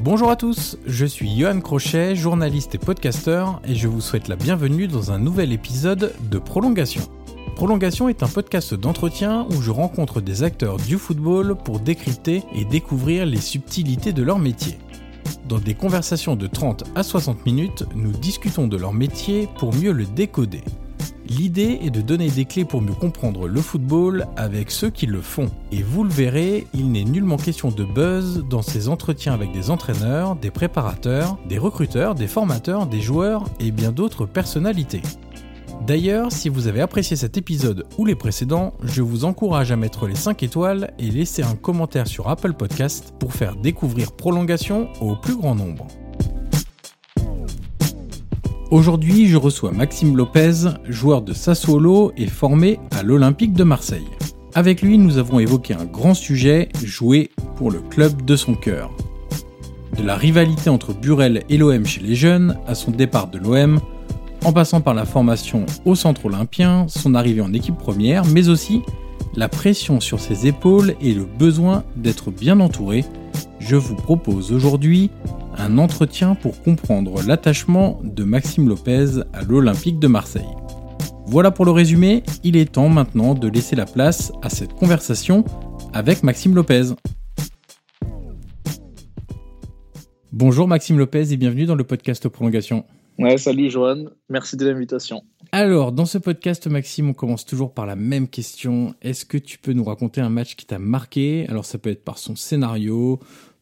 Bonjour à tous, je suis Johan Crochet, journaliste et podcasteur, et je vous souhaite la bienvenue dans un nouvel épisode de Prolongation. Prolongation est un podcast d'entretien où je rencontre des acteurs du football pour décrypter et découvrir les subtilités de leur métier. Dans des conversations de 30 à 60 minutes, nous discutons de leur métier pour mieux le décoder. L'idée est de donner des clés pour mieux comprendre le football avec ceux qui le font. Et vous le verrez, il n'est nullement question de buzz dans ces entretiens avec des entraîneurs, des préparateurs, des recruteurs, des formateurs, des joueurs et bien d'autres personnalités. D'ailleurs, si vous avez apprécié cet épisode ou les précédents, je vous encourage à mettre les 5 étoiles et laisser un commentaire sur Apple Podcast pour faire découvrir Prolongation au plus grand nombre. Aujourd'hui, je reçois Maxime Lopez, joueur de Sassuolo et formé à l'Olympique de Marseille. Avec lui, nous avons évoqué un grand sujet, jouer pour le club de son cœur. De la rivalité entre Burel et l'OM chez les jeunes, à son départ de l'OM, en passant par la formation au centre olympien, son arrivée en équipe première, mais aussi la pression sur ses épaules et le besoin d'être bien entouré, je vous propose aujourd'hui un entretien pour comprendre l'attachement de Maxime Lopez à l'Olympique de Marseille. Voilà pour le résumé, il est temps maintenant de laisser la place à cette conversation avec Maxime Lopez. Bonjour Maxime Lopez et bienvenue dans le podcast Prolongation. Ouais, salut Johan, merci de l'invitation. Alors, dans ce podcast, Maxime, on commence toujours par la même question. Est-ce que tu peux nous raconter un match qui t'a marqué? Alors, ça peut être par son scénario,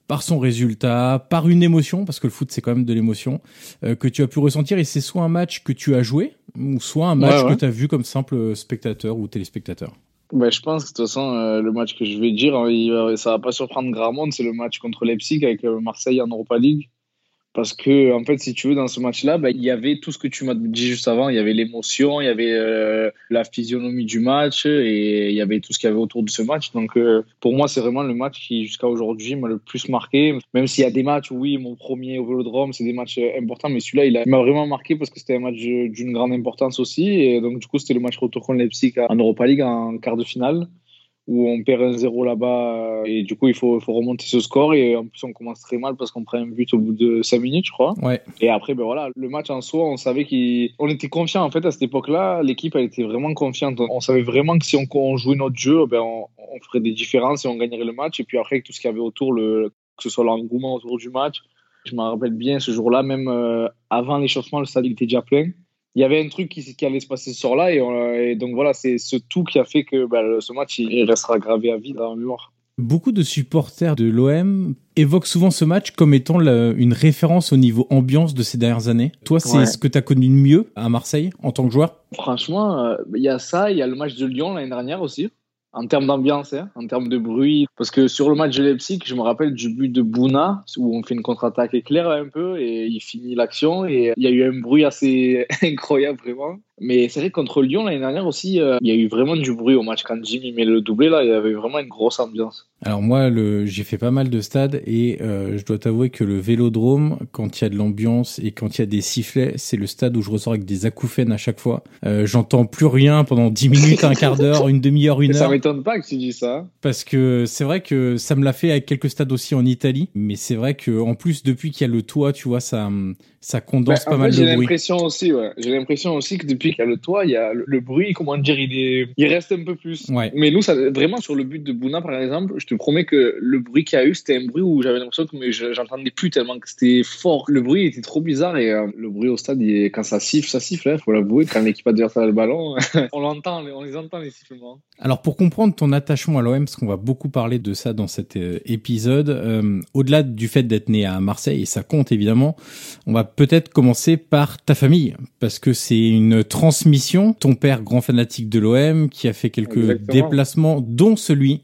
par son résultat, par une émotion, parce que le foot c'est quand même de l'émotion, euh, que tu as pu ressentir, et c'est soit un match que tu as joué, ou soit un match que tu as vu comme simple spectateur ou téléspectateur. Bah, je pense que de toute façon, euh, le match que je vais dire, hein, il, ça va pas surprendre grand monde, c'est le match contre Leipzig avec euh, Marseille en Europa League. Parce que, en fait, si tu veux, dans ce match-là, bah, il y avait tout ce que tu m'as dit juste avant. Il y avait l'émotion, il y avait euh, la physionomie du match et il y avait tout ce qu'il y avait autour de ce match. Donc, euh, pour moi, c'est vraiment le match qui, jusqu'à aujourd'hui, m'a le plus marqué. Même s'il y a des matchs, oui, mon premier au Vélodrome, c'est des matchs euh, importants, mais celui-là, il m'a vraiment marqué parce que c'était un match d'une grande importance aussi. Et donc, du coup, c'était le match retour contre Leipzig en Europa League en quart de finale où on perd un 0 là-bas euh, et du coup il faut, faut, remonter ce score et en plus on commence très mal parce qu'on prend un but au bout de 5 minutes je crois. Ouais. et après ben voilà le match en soi on savait qu'on était confiant en fait à cette époque là l'équipe elle était vraiment confiante. On savait vraiment que si on, on jouait notre jeu ben on, on, ferait des différences et on gagnerait le match. Et puis après avec tout ce qu'il y avait autour le, que ce soit l'engouement autour du match je me rappelle bien ce jour-là même euh, avant l'échauffement le stade était déjà plein il y avait un truc qui, qui allait se passer ce soir-là. Et, et, donc voilà, c'est ce tout qui a fait que bah, ce match, il restera gravé à vie dans la mémoire. Beaucoup de supporters de l'OM évoquent souvent ce match comme étant la, une référence au niveau ambiance de ces dernières années. Toi, c'est ouais. ce que tu as connu de mieux à Marseille en tant que joueur? Franchement, euh, il y a ça, il y a le match de Lyon l'année dernière aussi en termes d'ambiance, hein, en termes de bruit. Parce que sur le match de Leipzig, je me rappelle du but de Bouna, où on fait une contre-attaque éclair un peu, et il finit l'action, et il y a eu un bruit assez incroyable, vraiment. Mais c'est vrai contre Lyon l'année dernière aussi, euh, il y a eu vraiment du bruit au match quand Jimmy met le doublé là, il y avait vraiment une grosse ambiance. Alors moi, le, j'ai fait pas mal de stades et euh, je dois t'avouer que le Vélodrome, quand il y a de l'ambiance et quand il y a des sifflets, c'est le stade où je ressors avec des acouphènes à chaque fois. Euh, j'entends plus rien pendant 10 minutes, un quart d'heure, une demi-heure, une heure. Ça m'étonne pas que tu dis ça. Parce que c'est vrai que ça me l'a fait avec quelques stades aussi en Italie, mais c'est vrai que en plus depuis qu'il y a le toit, tu vois, ça ça condense bah, pas mal de bruit. J'ai l'impression aussi, ouais. J'ai l'impression aussi que depuis qu'il y a le toit, il y a le, bruit, comment dire, il est, il reste un peu plus. Ouais. Mais nous, ça, vraiment sur le but de Bouna, par exemple, je te promets que le bruit qu'il y a eu, c'était un bruit où j'avais l'impression que j'entendais plus tellement que c'était fort. Le bruit était trop bizarre et euh, le bruit au stade, il quand ça siffle, ça siffle, il hein, faut l'avouer. Quand l'équipe adversaire a le ballon, on l'entend, on les entend les sifflements. Alors pour comprendre ton attachement à l'OM, parce qu'on va beaucoup parler de ça dans cet euh, épisode, euh, au-delà du fait d'être né à Marseille, et ça compte évidemment, on va peut-être commencer par ta famille, parce que c'est une transmission. Ton père, grand fanatique de l'OM, qui a fait quelques déplacements, dont celui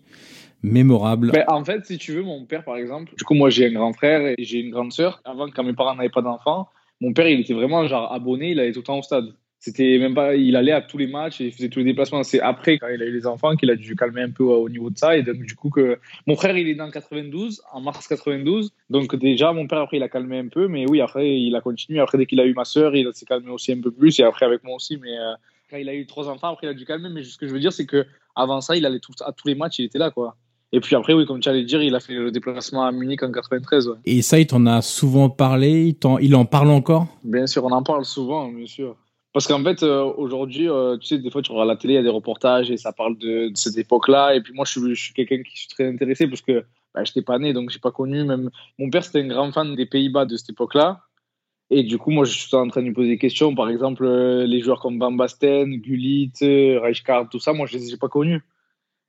mémorable. En fait, si tu veux, mon père, par exemple, du coup, moi, j'ai un grand frère et j'ai une grande sœur. Avant, quand mes parents n'avaient pas d'enfants, mon père, il était vraiment genre abonné, il allait tout le temps au stade. C'était même pas, il allait à tous les matchs et il faisait tous les déplacements. C'est après, quand il a eu les enfants, qu'il a dû calmer un peu au niveau de ça. Et donc, du coup, que mon frère, il est né en 92, en mars 92. Donc, déjà, mon père, après, il a calmé un peu. Mais oui, après, il a continué. Après, dès qu'il a eu ma sœur, il s'est calmé aussi un peu plus. Et après, avec moi aussi. Mais euh, quand il a eu trois enfants, après, il a dû calmer. Mais ce que je veux dire, c'est que avant ça, il allait tout, à tous les matchs, il était là, quoi. Et puis après, oui, comme tu allais dire, il a fait le déplacement à Munich en 93. Ouais. Et ça, il t'en a souvent parlé? Il, en, il en parle encore? Bien sûr, on en parle souvent, bien sûr. Parce qu'en fait, euh, aujourd'hui, euh, tu sais, des fois, tu regardes la télé, il y a des reportages et ça parle de, cette époque-là. Et puis moi, je suis, quelqu'un qui suis très intéressé parce que bah, je n'étais pas né, donc je n'ai pas connu. Même mon père, c'était un grand fan des Pays-Bas de cette époque-là. Et du coup, moi, je suis en train de lui poser des questions. Par exemple, euh, les joueurs comme Van Basten, Gullit, Rijkaard, tout ça, moi, je les ai pas connus.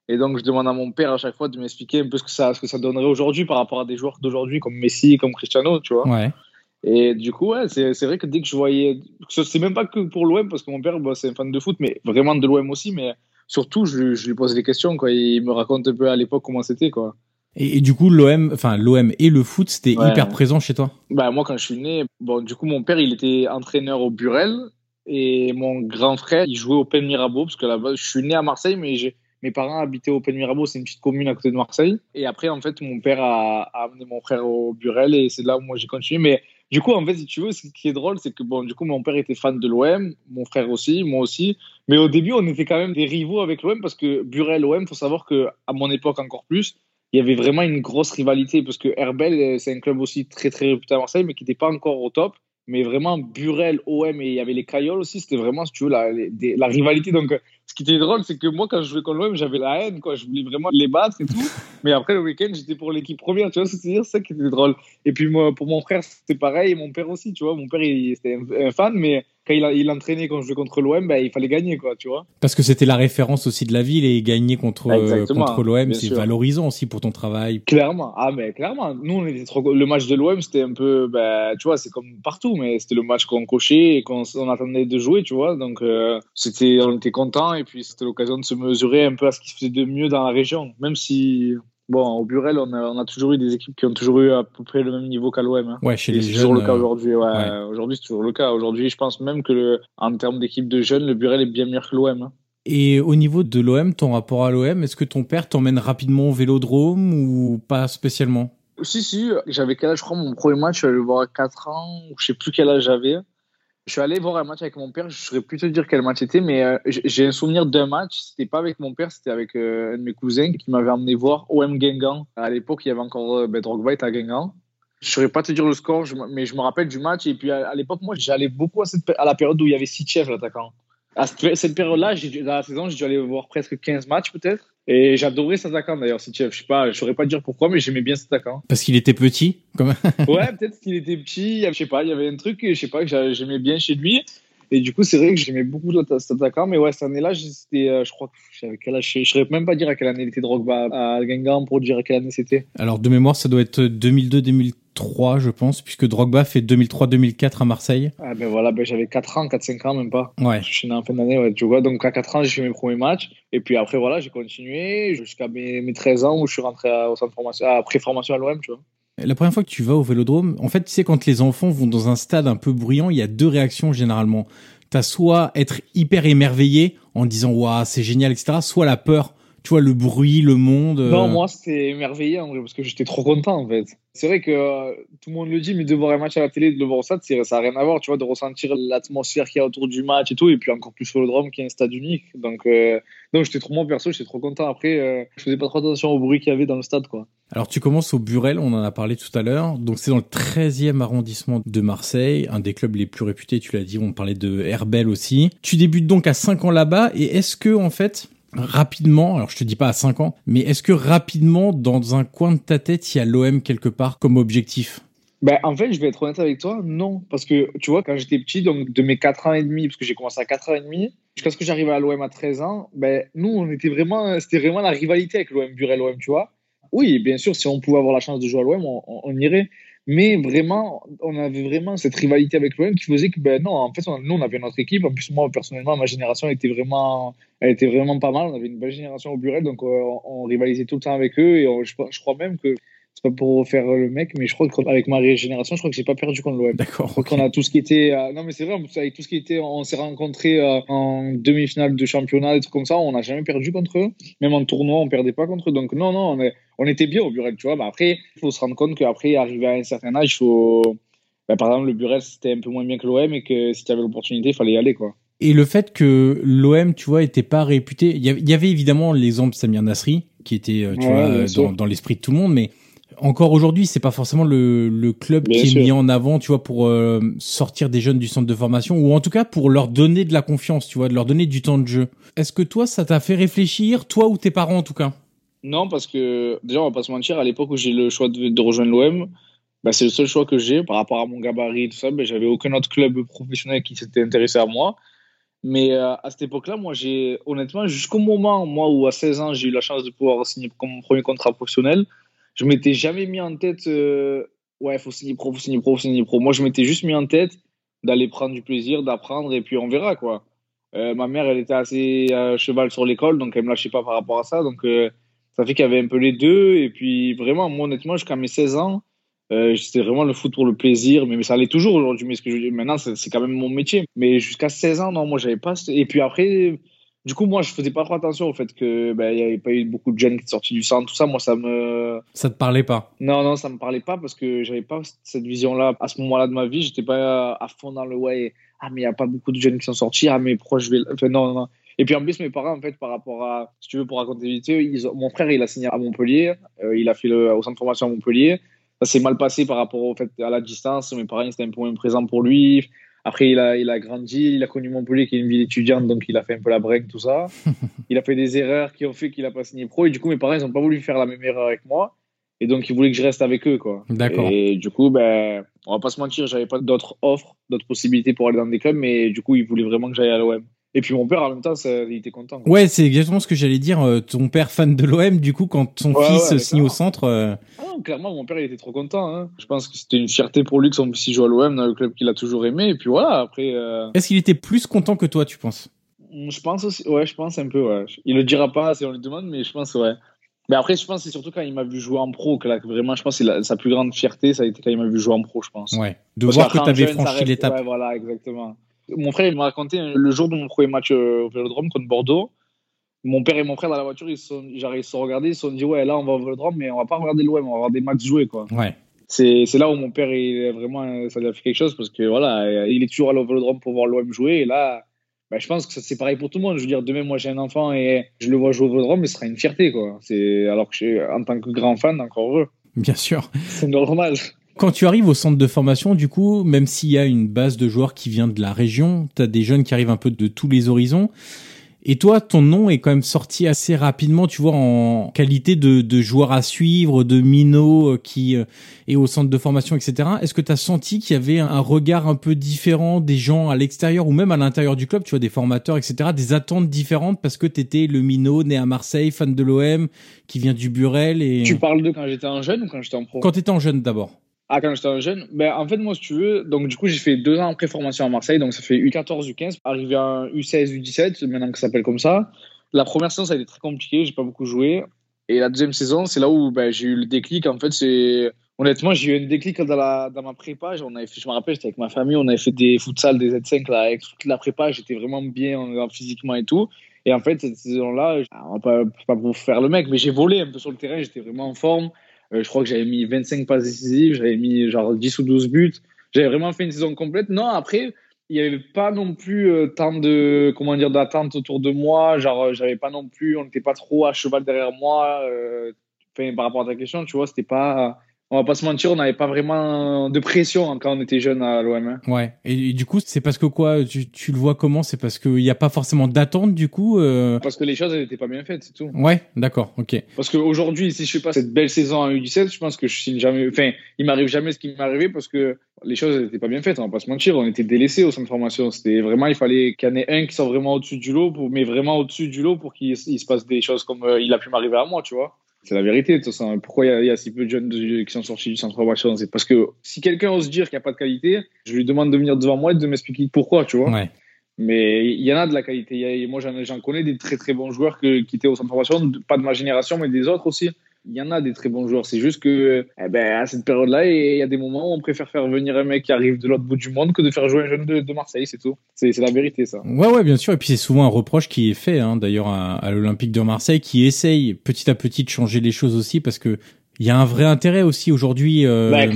Et donc, je demande à mon père à chaque fois de m'expliquer un peu ce que ça, ce que ça donnerait aujourd'hui par rapport à des joueurs d'aujourd'hui comme Messi, comme Cristiano, tu vois. Ouais. Et du coup, ouais, c'est, vrai que dès que je voyais, c'est même pas que pour l'OM, parce que mon père, bah, c'est un fan de foot, mais vraiment de l'OM aussi, mais surtout, je, je lui pose des questions, quoi. Il me raconte un peu à l'époque comment c'était, quoi. Et, et, du coup, l'OM, enfin l'OM et le foot, c'était hyper présent chez toi? Bah moi, quand je suis né, bon, du coup, mon père, il était entraîneur au Burel et mon grand frère, il jouait au Pen Mirabeau parce que là-bas, je suis né à Marseille, mais j'ai mes parents habitaient au Pen Mirabeau, c'est une petite commune à côté de Marseille. Et après, en fait, mon père a, a amené mon frère au Burel et c'est là où moi j'ai continué. Mais du coup, en fait, si tu veux, ce qui est drôle, c'est que bon, du coup, mon père était fan de l'OM, mon frère aussi, moi aussi. Mais au début, on était quand même des rivaux avec l'OM parce que Burel-OM, faut savoir que à mon époque encore plus, il y avait vraiment une grosse rivalité parce que Herbel, c'est un club aussi très très réputé à Marseille, mais qui n'était pas encore au top. Mais vraiment, Burel, OM et il y avait les Cailloles aussi, c'était vraiment, si tu veux, la, la rivalité. Donc, ce qui était drôle, c'est que moi, quand je jouais contre l'OM, j'avais la haine, quoi. Je voulais vraiment les battre et tout. Mais après, le week-end, j'étais pour l'équipe première, tu vois, c'est ça qui était drôle. Et puis, moi, pour mon frère, c'était pareil, et mon père aussi, tu vois. Mon père, il, était un fan, mais quand il, a, il entraînait quand je jouais contre l'OM, ben, il fallait gagner, quoi, tu vois. Parce que c'était la référence aussi de la ville et gagner contre, euh, contre l'OM, c'est valorisant aussi pour ton travail. Clairement, ah, mais clairement. Nous, on était trop... le match de l'OM, c'était un peu, ben, tu vois, c'est comme partout, mais c'était le match qu'on cochait et qu'on on attendait de jouer, tu vois. Donc, euh, c'était, on était content et puis c'était l'occasion de se mesurer un peu à ce qui se faisait de mieux dans la région, même si Bon, au Burel, on a, on a, toujours eu des équipes qui ont toujours eu à peu près le même niveau qu'à l'OM. Hein. Ouais, chez les C'est toujours le cas euh, aujourd'hui. Ouais. Aujourd'hui, c'est toujours le cas. Aujourd'hui, je pense même que, le, en termes d'équipe de jeunes, le Burel est bien meilleur que l'OM. Hein. Et au niveau de l'OM, ton rapport à l'OM, est-ce que ton père t'emmène rapidement au Vélodrome ou pas spécialement? Si, si. J'avais quel âge, je crois, mon premier match, je allé le voir à 4 ans, ou je sais plus quel âge j'avais. Je suis allé voir un match avec mon père, je ne saurais plus te dire quel match c'était, mais euh, j'ai un souvenir d'un match. C'était pas avec mon père, c'était avec euh, un de mes cousins qui m'avait emmené voir OM Guingamp. À l'époque, il y avait encore euh, ben, Drogba à Guingamp. Je ne saurais pas te dire le score, mais je me rappelle du match. Et puis à, l'époque, moi, j'allais beaucoup à, la période où il y avait Sitchev, l'attaquant. À cette, période-là, dans la saison, j'ai dû aller voir presque 15 matchs peut-être. Et j'adorais cet attaquant d'ailleurs. Je sais pas, je saurais pas dire pourquoi, mais j'aimais bien cet attaquant. Parce qu'il était petit, comme. ouais, peut-être qu'il était petit. Je sais pas, il y avait un truc, je sais pas, que j'aimais bien chez lui. Et du coup, c'est vrai que j'aimais beaucoup cet attaquant. Mais ouais, cette année-là, c'était, euh, je crois que j'avais quel âge Je ne saurais même pas dire à quelle année il était Drogba à Guingamp pour dire à quelle année c'était. Alors, de mémoire, ça doit être 2002-2003, je pense, puisque Drogba fait 2003-2004 à Marseille. Ah ben voilà, ben j'avais 4 ans, 4-5 ans, même pas. Ouais. Je suis né en fin d'année, ouais, tu vois. Donc à 4 ans, j'ai fait mes premiers matchs. Et puis après, voilà, j'ai continué jusqu'à mes, mes 13 ans où je suis rentré à, au centre formation, à pré-formation à l'OM, tu vois. La première fois que tu vas au Vélodrome, en fait, tu sais, quand les enfants vont dans un stade un peu bruyant, il y a deux réactions généralement. T'as soit être hyper émerveillé en disant waouh c'est génial etc. Soit la peur tu vois, le bruit, le monde. Non, moi, c'était vrai, parce que j'étais trop content en fait. C'est vrai que euh, tout le monde le dit, mais de voir un match à la télé, de le voir au stade, ça n'a rien à voir, tu vois, de ressentir l'atmosphère qu'il y a autour du match et tout, et puis encore plus sur le drame qui est un stade unique. Donc, euh, j'étais trop, moi perso, j'étais trop content. Après, euh, je faisais pas trop attention au bruit qu'il y avait dans le stade, quoi. Alors, tu commences au Burel, on en a parlé tout à l'heure. Donc, c'est dans le 13e arrondissement de Marseille, un des clubs les plus réputés, tu l'as dit, on parlait de Herbel aussi. Tu débutes donc à 5 ans là-bas, et est-ce que, en fait, rapidement, alors je te dis pas à 5 ans, mais est-ce que rapidement, dans un coin de ta tête, il y a l'OM quelque part comme objectif? Ben, en fait, je vais être honnête avec toi, non. Parce que, tu vois, quand j'étais petit, donc de mes 4 ans et demi, parce que j'ai commencé à 4 ans et demi, jusqu'à ce que j'arrive à l'OM à 13 ans, ben, nous, on était vraiment, c'était vraiment la rivalité avec l'OM, Burel-OM, tu vois. Oui, bien sûr, si on pouvait avoir la chance de jouer à l'OM, on, on, irait. Mais vraiment, on avait vraiment cette rivalité avec l'OM qui faisait que, ben non, en fait, nous, on avait notre équipe. En plus, moi, personnellement, ma génération était vraiment, elle était vraiment pas mal. On avait une belle génération au Burel, donc euh, on, rivalisait tout le temps avec eux. Et je, je, crois même que c'est pas pour faire le mec, mais je crois qu'avec ma régénération, je crois que j'ai pas perdu contre l'OM. D'accord. Okay. qu'on a tout ce qui était. Euh, non, mais c'est vrai, avec tout ce qui était. On s'est rencontrés euh, en demi-finale de championnat, des trucs comme ça. On n'a jamais perdu contre eux. Même en tournoi, on perdait pas contre eux. Donc, non, non, on, est, on était bien au Burel, tu vois. Mais après, il faut se rendre compte qu'après, arriver à un certain âge, il faut. Bah, par exemple, le Burel, c'était un peu moins bien que l'OM et que si tu avais l'opportunité, il fallait y aller, quoi. Et le fait que l'OM, tu vois, était pas réputé. Il y avait évidemment l'exemple Samir Nasri, qui était, euh, tu vois, dans, dans l'esprit de tout le monde, mais encore aujourd'hui, c'est pas forcément le, le club qui est mis en avant, tu vois, pour euh, sortir des jeunes du centre de formation, ou en tout cas pour leur donner de la confiance, tu vois, de leur donner du temps de jeu. Est-ce que toi, ça t'a fait réfléchir, toi ou tes parents en tout cas? Non, parce que déjà, on va pas se mentir, à l'époque où j'ai le choix de, de rejoindre l'OM, bah, c'est le seul choix que j'ai par rapport à mon gabarit et tout ça. Bah, j'avais aucun autre club professionnel qui s'était intéressé à moi. Mais euh, à cette époque-là, moi, j'ai honnêtement, jusqu'au moment, moi, où à 16 ans, j'ai eu la chance de pouvoir signer mon premier contrat professionnel, je m'étais jamais mis en tête, euh, ouais, faut signer pro, faut signer pro, faut signer pro. Moi, je m'étais juste mis en tête d'aller prendre du plaisir, d'apprendre, et puis on verra, quoi. Euh, ma mère, elle était assez à cheval sur l'école, donc elle me lâchait pas par rapport à ça. Donc, euh, ça fait qu'il y avait un peu les deux. Et puis, vraiment, moi, honnêtement, jusqu'à mes 16 ans, euh, c'était vraiment le foot pour le plaisir. Mais, ça allait toujours aujourd'hui. Mais ce que je maintenant, c'est quand même mon métier. Mais jusqu'à 16 ans, non, moi, j'avais pas. Et puis après, du coup, moi, je faisais pas trop attention au fait que ben, il y avait pas eu beaucoup de jeunes qui étaient sortis du centre, tout ça. Moi, ça me. Ça te parlait pas? Non, non, ça me parlait pas parce que j'avais pas cette vision-là à ce moment-là de ma vie. J'étais pas à fond dans le ouais. Ah, mais il y a pas beaucoup de jeunes qui sont sortis. Ah, mais pourquoi je vais. Enfin, non, non. Et puis en plus, mes parents, en fait, par rapport à, si tu veux, pour raconter vite, ils ont... mon frère, il a signé à Montpellier. Euh, il a fait le au centre de formation à Montpellier. Ça s'est mal passé par rapport au fait à la distance. Mes parents, c'était un peu moins présent pour lui. Après, il a, il a grandi, il a connu Montpellier, qui est une ville étudiante, donc il a fait un peu la break, tout ça. il a fait des erreurs qui ont fait qu'il a pas signé pro. Et du coup, mes parents, ils n'ont pas voulu faire la même erreur avec moi. Et donc, ils voulaient que je reste avec eux, quoi. D'accord. Et du coup, ben, on va pas se mentir, j'avais pas d'autres offres, d'autres possibilités pour aller dans des clubs, mais du coup, ils voulaient vraiment que j'aille à l'OM. Et puis mon père, en même temps, ça, il était content. Quoi. Ouais, c'est exactement ce que j'allais dire. Euh, ton père fan de l'OM, du coup, quand son Ouais, fils ouais, signe au centre. euh, Ah non, clairement, mon père, il était trop content. Hein. Je pense que c'était une fierté pour lui que son fils il joue à l'OM dans le club qu'il a toujours aimé. Et puis voilà, après, euh, Est-ce qu'il était plus content que toi, tu penses? Je pense aussi, ouais, je pense un peu, ouais. Il le dira pas si on lui demande, mais je pense, ouais. Mais après, je pense que c'est surtout quand il m'a vu jouer en pro que là, vraiment, je pense que la- sa plus grande fierté, ça a été quand il m'a vu jouer en pro, je pense. Ouais. De Parce voir que tu avais franchi l'étape. Ouais, voilà, exactement. Mon frère, il m'a raconté hein, le jour de mon premier match euh, au Vélodrome contre Bordeaux. Mon père et mon frère dans la voiture, ils se sont, genre, ils sont regardés, ils se sont dit ouais, là on va au Vélodrome, mais on va pas regarder l'OM, on va des matchs joués quoi. Ouais. C'est c'est là où mon père, il est vraiment, euh, ça lui a fait quelque chose parce que voilà, euh, il est toujours allé au Vélodrome pour voir l'OM jouer et là, bah, je pense que ça, c'est pareil pour tout le monde. Je veux dire, demain, moi j'ai un enfant et je le vois jouer au Vélodrome, mais ce sera une fierté quoi. C'est alors que je suis, en tant que grand fan, encore heureux. Bien sûr. C'est normal. Quand tu arrives au centre de formation, du coup, même s'il y a une base de joueurs qui vient de la région, tu as des jeunes qui arrivent un peu de tous les horizons. Et toi, ton nom est quand même sorti assez rapidement, tu vois, en qualité de, de joueur à suivre, de minot euh, qui euh, est au centre de formation, etc. Est-ce que tu as senti qu'il y avait un regard un peu différent des gens à l'extérieur ou même à l'intérieur du club, tu vois, des formateurs, etc., des attentes différentes parce que tu étais le minot né à Marseille, fan de l'OM, qui vient du Burel et... Tu parles de quand j'étais en jeune ou quand j'étais en pro? Quand tu étais en jeune d'abord. Ah, quand j'étais un jeune ben, En fait, moi, si tu veux, donc du coup, j'ai fait deux ans en pré-formation à Marseille, donc ça fait U14, U15, arrivé à un U16, U17, maintenant que ça s'appelle comme ça. La première saison, ça a été très compliqué, j'ai pas beaucoup joué. Et la deuxième saison, c'est là où ben, j'ai eu le déclic. En fait, c'est Honnêtement, j'ai eu un déclic dans, la, dans ma prépa. Je me rappelle, j'étais avec ma famille, on avait fait des futsal, des Z5 là, avec toute la prépa. J'étais vraiment bien physiquement et tout. Et en fait, cette saison-là, on va pas, pas pour faire le mec, mais j'ai volé un peu sur le terrain. J'étais vraiment en forme. Euh, je crois que j'avais mis 25 passes décisives, j'avais mis genre 10 ou 12 buts. J'avais vraiment fait une saison complète. Non, après, il n'y avait pas non plus euh, tant de comment dire d'attente autour de moi. Genre, j'avais pas non plus, on n'était pas trop à cheval derrière moi. Euh, par rapport à ta question, tu vois, c'était pas on va pas se mentir, on n'avait pas vraiment de pression quand on était jeune à l'OM. Hein. Ouais. Et, du coup, c'est parce que quoi tu, tu le vois comment? C'est parce qu'il n'y a pas forcément d'attente du coup euh... Parce que les choses n'étaient pas bien faites, c'est tout. Ouais, d'accord, ok. Parce qu'aujourd'hui, si je fais pas cette belle saison en U17, je pense que je signe jamais. Enfin, il m'arrive jamais ce qui m'est arrivé parce que les choses n'étaient pas bien faites. On va pas se mentir, on était délaissés au centre de formation. C'était vraiment, il fallait qu'il y en ait un qui soit vraiment au-dessus du lot, pour, mais vraiment au-dessus du lot pour qu'il se passe des choses comme euh, il a pu m'arriver à moi, tu vois. C'est la vérité, de toute façon. Pourquoi il y, a si peu de jeunes qui sont sortis du centre de formation C'est parce que si quelqu'un ose dire qu'il n'y a pas de qualité, je lui demande de venir devant moi et de m'expliquer pourquoi, tu vois. Ouais. Mais il y en a de la qualité. moi, j'en connais des très très bons joueurs qui étaient au centre de formation, pas de ma génération, mais des autres aussi il y en a des très bons joueurs. C'est juste que, eh ben, à cette période-là, il y a des moments où on préfère faire venir un mec qui arrive de l'autre bout du monde que de faire jouer un jeune de, Marseille, c'est tout. C'est la vérité, ça. Ouais, ouais, bien sûr. Et puis c'est souvent un reproche qui est fait, hein, d'ailleurs, à, à l'Olympique de Marseille, qui essaye petit à petit de changer les choses aussi, parce que il y a un vrai intérêt aussi aujourd'hui. Euh, bah,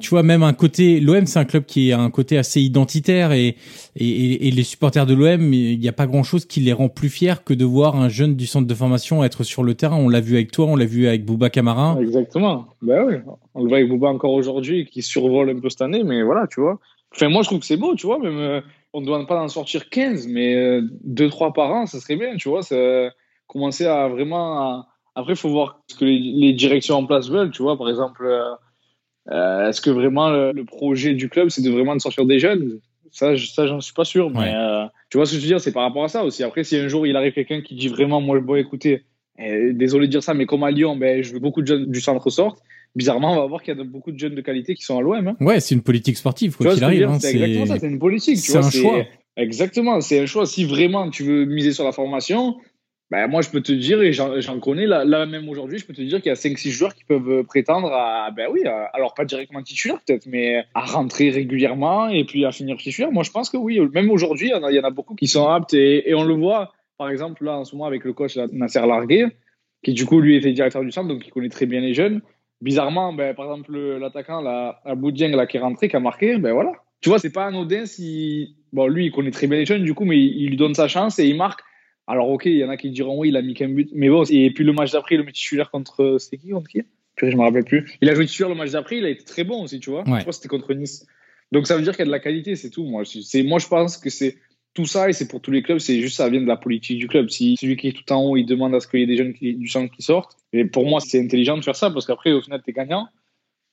tu vois, même un côté, l'OM c'est un club qui a un côté assez identitaire et et, et les supporters de l'OM, il n'y a pas grand chose qui les rend plus fiers que de voir un jeune du centre de formation être sur le terrain. On l'a vu avec toi, on l'a vu avec Bouba Camara. Exactement. Bah oui, on le voit avec Bouba encore aujourd'hui, qui survole un peu cette année, mais voilà, tu vois. Enfin, moi je trouve que c'est beau, tu vois. Même euh, on ne doit pas en sortir 15, mais euh, deux trois par an, ça serait bien, tu vois. Ça, commencer à vraiment à après, il faut voir ce que les, directions en place veulent. Tu vois, par exemple, euh, euh, est-ce que vraiment le, projet du club, c'est de vraiment de sortir des jeunes? Ça, ça j'en suis pas sûr. Mais euh, tu vois ce que je veux dire? C'est par rapport à ça aussi. Après, si un jour il arrive quelqu'un qui dit vraiment, moi, bon, écoutez, désolé de dire ça, mais comme à Lyon, ben, je veux beaucoup de jeunes du centre sortent. Bizarrement, on va voir qu'il y a beaucoup de jeunes de qualité qui sont à l'OM. Hein. Ouais, c'est une politique sportive, quoi qu'il arrive. Hein, c'est exactement ça, c'est une politique. C'est un choix. Exactement, c'est un choix. Si vraiment tu veux miser sur la formation, ben, moi, je peux te dire, et j'en connais, là, là même aujourd'hui, je peux te dire qu'il y a 5-6 joueurs qui peuvent prétendre à, ben oui, alors pas directement titulaire peut-être, mais à rentrer régulièrement et puis à finir titulaire. Moi, je pense que oui, même aujourd'hui, il y, en a beaucoup qui sont aptes et, on le voit, par exemple, là, en ce moment, avec le coach Nasser Largué, qui du coup, lui, était directeur du centre, donc il connaît très bien les jeunes. Bizarrement, ben, par exemple, l'attaquant, là, Dieng, là, qui est rentré, qui a marqué, ben voilà. Tu vois, c'est pas anodin si. Bon, lui, il connaît très bien les jeunes, du coup, mais il lui donne sa chance et il marque alors, ok, il y en a qui diront oui, il a mis qu'un but. Mais bon, et puis le match d'après, le tissulaire contre. C'était qui contre qui? Je me rappelle plus. Il a joué titulaire le match d'après, il a été très bon aussi, tu vois. Je crois que c'était contre Nice. Donc ça veut dire qu'il y a de la qualité, c'est tout. Moi, c'est, moi, je pense que c'est tout ça, et c'est pour tous les clubs, c'est juste ça vient de la politique du club. Si celui qui est tout en haut, il demande à ce qu'il y ait des jeunes du centre qui sortent, et pour moi, c'est intelligent de faire ça, parce qu'après, au final, tu es gagnant.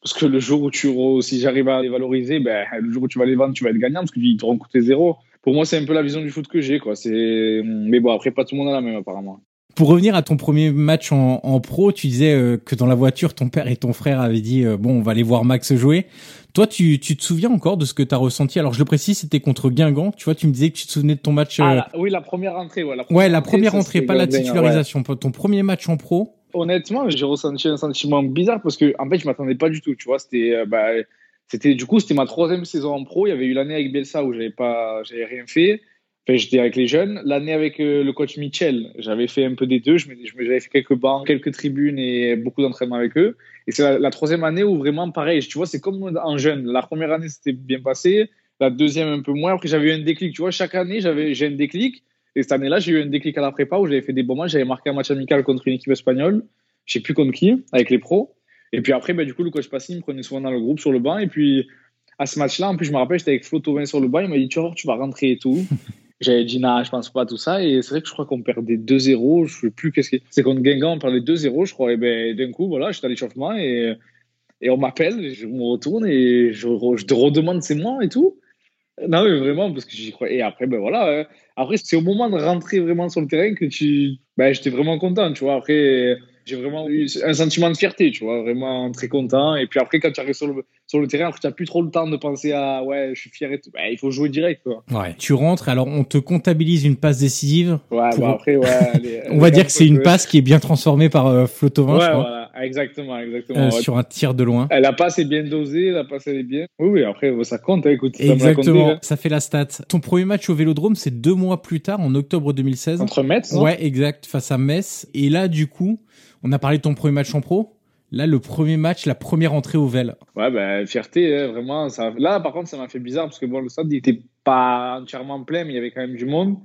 Parce que le jour où tu, si j'arrive à les valoriser, ben, le jour où tu vas les vendre, tu vas être gagnant, parce qu'ils t'auront coûté zéro pour moi, c'est un peu la vision du foot que j'ai. Quoi. Mais bon, après, pas tout le monde a la même, apparemment. Pour revenir à ton premier match en, pro, tu disais euh, que dans la voiture, ton père et ton frère avaient dit euh, bon, on va aller voir Max jouer. Toi, tu, tu te souviens encore de ce que tu as ressenti? Alors, je le précise, c'était contre Guingamp. Tu vois, tu me disais que tu te souvenais de ton match. Ah, euh, oui, la première entrée. Ouais, la première, ouais, la première entrée, pas la titularisation. Ton premier match en pro. Honnêtement, j'ai ressenti un sentiment bizarre parce que, en fait, je m'attendais pas du tout. Tu vois, c'était. Bah, c'était du coup, c'était ma troisième saison en pro. Il y avait eu l'année avec Belsa où j'avais pas, j'avais rien fait. Enfin, j'étais avec les jeunes. L'année avec euh, le coach Mitchell, j'avais fait un peu des deux. Je j'avais fait quelques bancs, quelques tribunes et beaucoup d'entraînements avec eux. Et c'est la, troisième année où vraiment pareil. Tu vois, c'est comme en jeune. La première année, c'était bien passé. La deuxième, un peu moins. Après, j'avais eu un déclic. Tu vois, chaque année, j'avais, j'ai un déclic. Et cette année-là, j'ai eu un déclic à la prépa où j'avais fait des bons matchs. J'avais marqué un match amical contre une équipe espagnole. Je sais plus contre qui, avec les pros. Et puis après, ben, du coup, le coach Passy me prenait souvent dans le groupe sur le banc. Et puis, à ce match-là, en plus, je me rappelle, j'étais avec Flo Tauvin sur le banc. Il m'a dit, tu vas rentrer et tout. J'avais dit, non, je pense pas tout ça. Et c'est vrai que je crois qu'on perdait 2-0. Je sais plus qu'est-ce que c'est. contre Guingamp, on perdait 2-0, je crois. Et ben, d'un coup, voilà, j'étais à l'échauffement et, et on m'appelle. Je me retourne et je, je te redemande c'est moi et tout. Non, mais vraiment, parce que j'y crois. Et après, ben voilà. Hein. Après, c'est au moment de rentrer vraiment sur le terrain que tu. Ben, j'étais vraiment content, tu vois. Après j'ai vraiment eu un sentiment de fierté, tu vois, vraiment très content. Et puis après, quand tu arrives sur le, sur le terrain, tu n'as plus trop le temps de penser à ouais, je suis fier et tout. Ben, il faut jouer direct, quoi. Ouais. Tu rentres, alors on te comptabilise une passe décisive. Ouais, après, ouais. on va dire que c'est une passe qui est bien transformée par euh, Flotovin, ouais, Voilà. Exactement, exactement. sur un tir de loin. Elle a pas assez bien dosé, la passe elle est bien. Oui, oui, après ça compte. Hein, écoute, exactement, hein. ça fait la stat. Ton premier match au Vélodrome, c'est deux mois plus tard, en octobre 2016. Contre Metz. Ouais, exact, face à Metz. Et là, du coup, on a parlé de ton premier match en pro. Là, le premier match, la première entrée au Vel. Ouais, ben, fierté, hein, vraiment. Ça... Là, par contre, ça m'a fait bizarre parce que bon, le stade, il était pas entièrement plein, mais il y avait quand même du monde.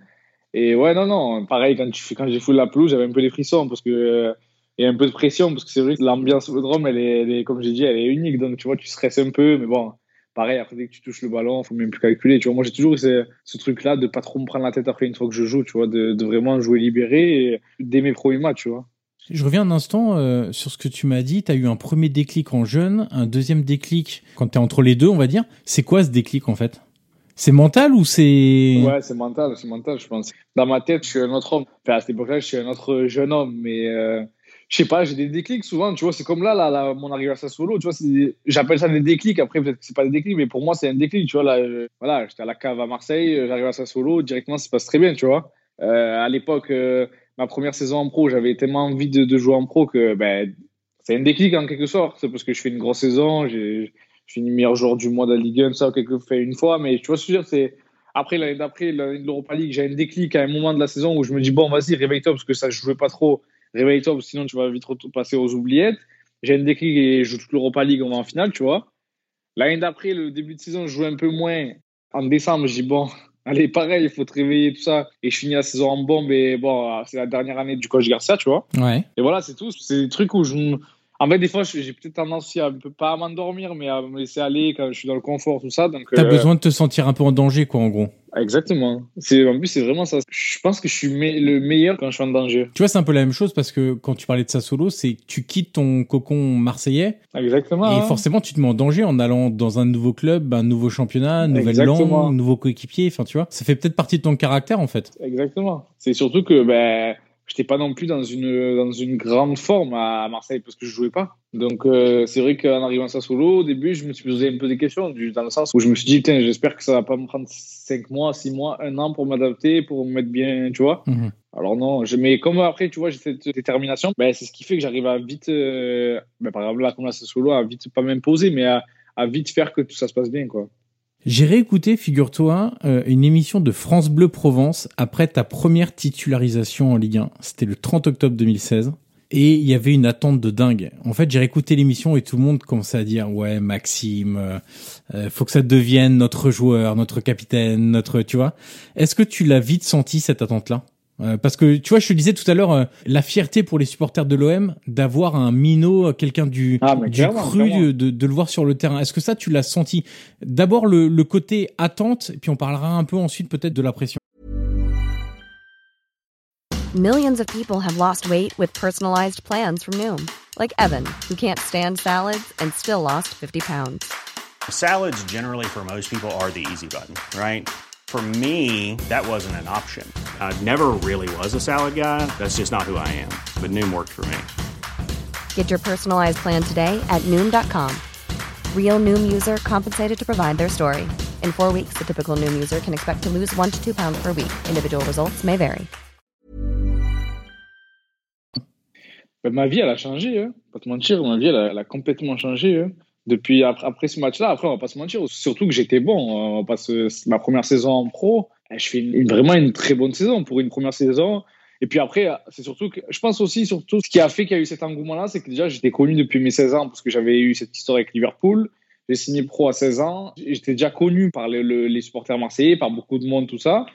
Et ouais, non, non, pareil, quand, tu, quand j'ai foulé la pelouse, j'avais un peu des frissons parce que. Il y a un peu de pression parce que c'est vrai que l'ambiance au drum, elle est, elle est, comme j'ai dit, elle est unique. Donc, tu vois, tu stresses un peu, mais bon, pareil, après, dès que tu touches le ballon, faut même plus calculer. Tu vois, moi, j'ai toujours ce, ce truc-là de pas trop me prendre la tête après une fois que je joue, tu vois, de, de vraiment jouer libéré et dès mes premiers matchs, tu vois. Je reviens un instant euh, sur ce que tu m'as dit. Tu as eu un premier déclic en jeune, un deuxième déclic quand tu es entre les deux, on va dire. C'est quoi ce déclic en fait? C'est mental ou c'est... Ouais, c'est mental, c'est mental, je pense. Dans ma tête, je suis un autre homme. Enfin, à cette époque-là, je suis un autre jeune homme, mais... Euh, je sais pas, j'ai des déclics souvent, tu vois, c'est comme là, là, mon arrivée à Sassuolo, tu vois, j'appelle ça des déclics, après peut-être que c'est pas des déclics, mais pour moi c'est un déclic, tu vois, là, voilà, j'étais à la cave à Marseille, j'arrive à Sassuolo, directement ça se passe très bien, tu vois. Euh, à l'époque, euh, ma première saison en pro, j'avais tellement envie de, jouer en pro que ben, c'est un déclic en quelque sorte. C'est parce que je fais une grosse saison, je finis meilleur joueur du mois de la Ligue 1, ça, quelque fait une fois. Mais tu vois ce que je veux dire, c'est après l'année d'après, l'année de l'Europa League, j'ai un déclic à un moment de la saison où je me dis, bon, vas-y, réveille-toi parce que ça, je jouais pas trop. Réveille-toi sinon tu vas vite passer aux oubliettes. J'ai un déclic et je joue toute l'Europa League, on va en finale, tu vois. L'année d'après, le début de saison, je jouais un peu moins. En décembre, je dis, bon, Allez, pareil, il faut te réveiller, tout ça. Et je finis la saison en bombe et bon, c'est la dernière année du coach Garcia, tu vois. Ouais. Et voilà, c'est tout. C'est des trucs où je. En fait, des fois, j'ai peut-être tendance à un peu pas à m'endormir, mais à me laisser aller quand je suis dans le confort, tout ça. Donc. T'as euh, besoin de te sentir un peu en danger, quoi, en gros. Exactement. C'est en plus c'est vraiment ça. Je pense que je suis le meilleur quand je suis en danger. Tu vois, c'est un peu la même chose parce que quand tu parlais de ça solo, c'est que tu quittes ton cocon marseillais. Exactement. Et hein. forcément, tu te mets en danger en allant dans un nouveau club, un nouveau championnat, une nouvelle langue, un nouveau coéquipier. Enfin, tu vois, ça fait peut-être partie de ton caractère en fait. Exactement. C'est surtout que ben j'étais pas non plus dans une dans une grande forme à Marseille parce que je jouais pas. Donc euh, c'est vrai qu'en arrivant à Sassuolo, au début, je me suis posé un peu des questions dans le sens où je me suis dit putain, j'espère que ça va pas me prendre 5 mois, 6 mois, 1 an pour m'adapter, pour me mettre bien, tu vois. Mhm. Alors non, je, mais comme après, tu vois, j'ai cette détermination, ben, c'est ce qui fait que j'arrive à vite, euh, ben, par exemple là comme là Sassuolo, à vite pas m'imposer, mais à, à vite faire que tout ça se passe bien, quoi. J'ai réécouté, figure-toi, euh, une émission de France Bleu Provence après ta première titularisation en Ligue 1. C'était le 30 octobre 2016. Et il y avait une attente de dingue. En fait, j'ai réécouté l'émission et tout le monde commençait à dire ouais Maxime, euh, euh, faut que ça devienne notre joueur, notre capitaine, notre tu vois. Est-ce que tu l'as vite senti cette attente-là? Euh, parce que tu vois, je te disais tout à l'heure, euh, la fierté pour les supporters de l'OM d'avoir un minot, quelqu'un du, ah, du cru, de, de, le voir sur le terrain. Est-ce que ça, tu l'as senti? D'abord le, le côté attente, et puis on parlera un peu ensuite peut-être de la pression. Millions of people have lost weight with personalized plans from Noom, like Evan, who can't stand salads and still lost 50 pounds. Salads generally for most people are the easy button, right? For me, that wasn't an option. I never really was a salad guy. That's just not who I am. But Noom worked for me. Get your personalized plan today at Noom.com. Real Noom user compensated to provide their story. In four weeks, the typical Noom user can expect to lose one to two pounds per week. Individual results may vary. ma vie, elle a changé. Hein. Pas te mentir, ma vie, elle a, elle a complètement changé. Hein. Depuis après, après ce match-là, après, on va pas se mentir, surtout que j'étais bon. Parce que ma première saison en pro, eh, je fais vraiment une très bonne saison pour une première saison. Et puis après, c'est surtout que je pense aussi, surtout, ce qui a fait qu'il y a eu cet engouement-là, c'est que déjà, j'étais connu depuis mes 16 ans parce que j'avais eu cette histoire avec Liverpool. J'ai signé pro à 16 ans. J'étais déjà connu par les, les, supporters marseillais, par beaucoup de monde, tout ça.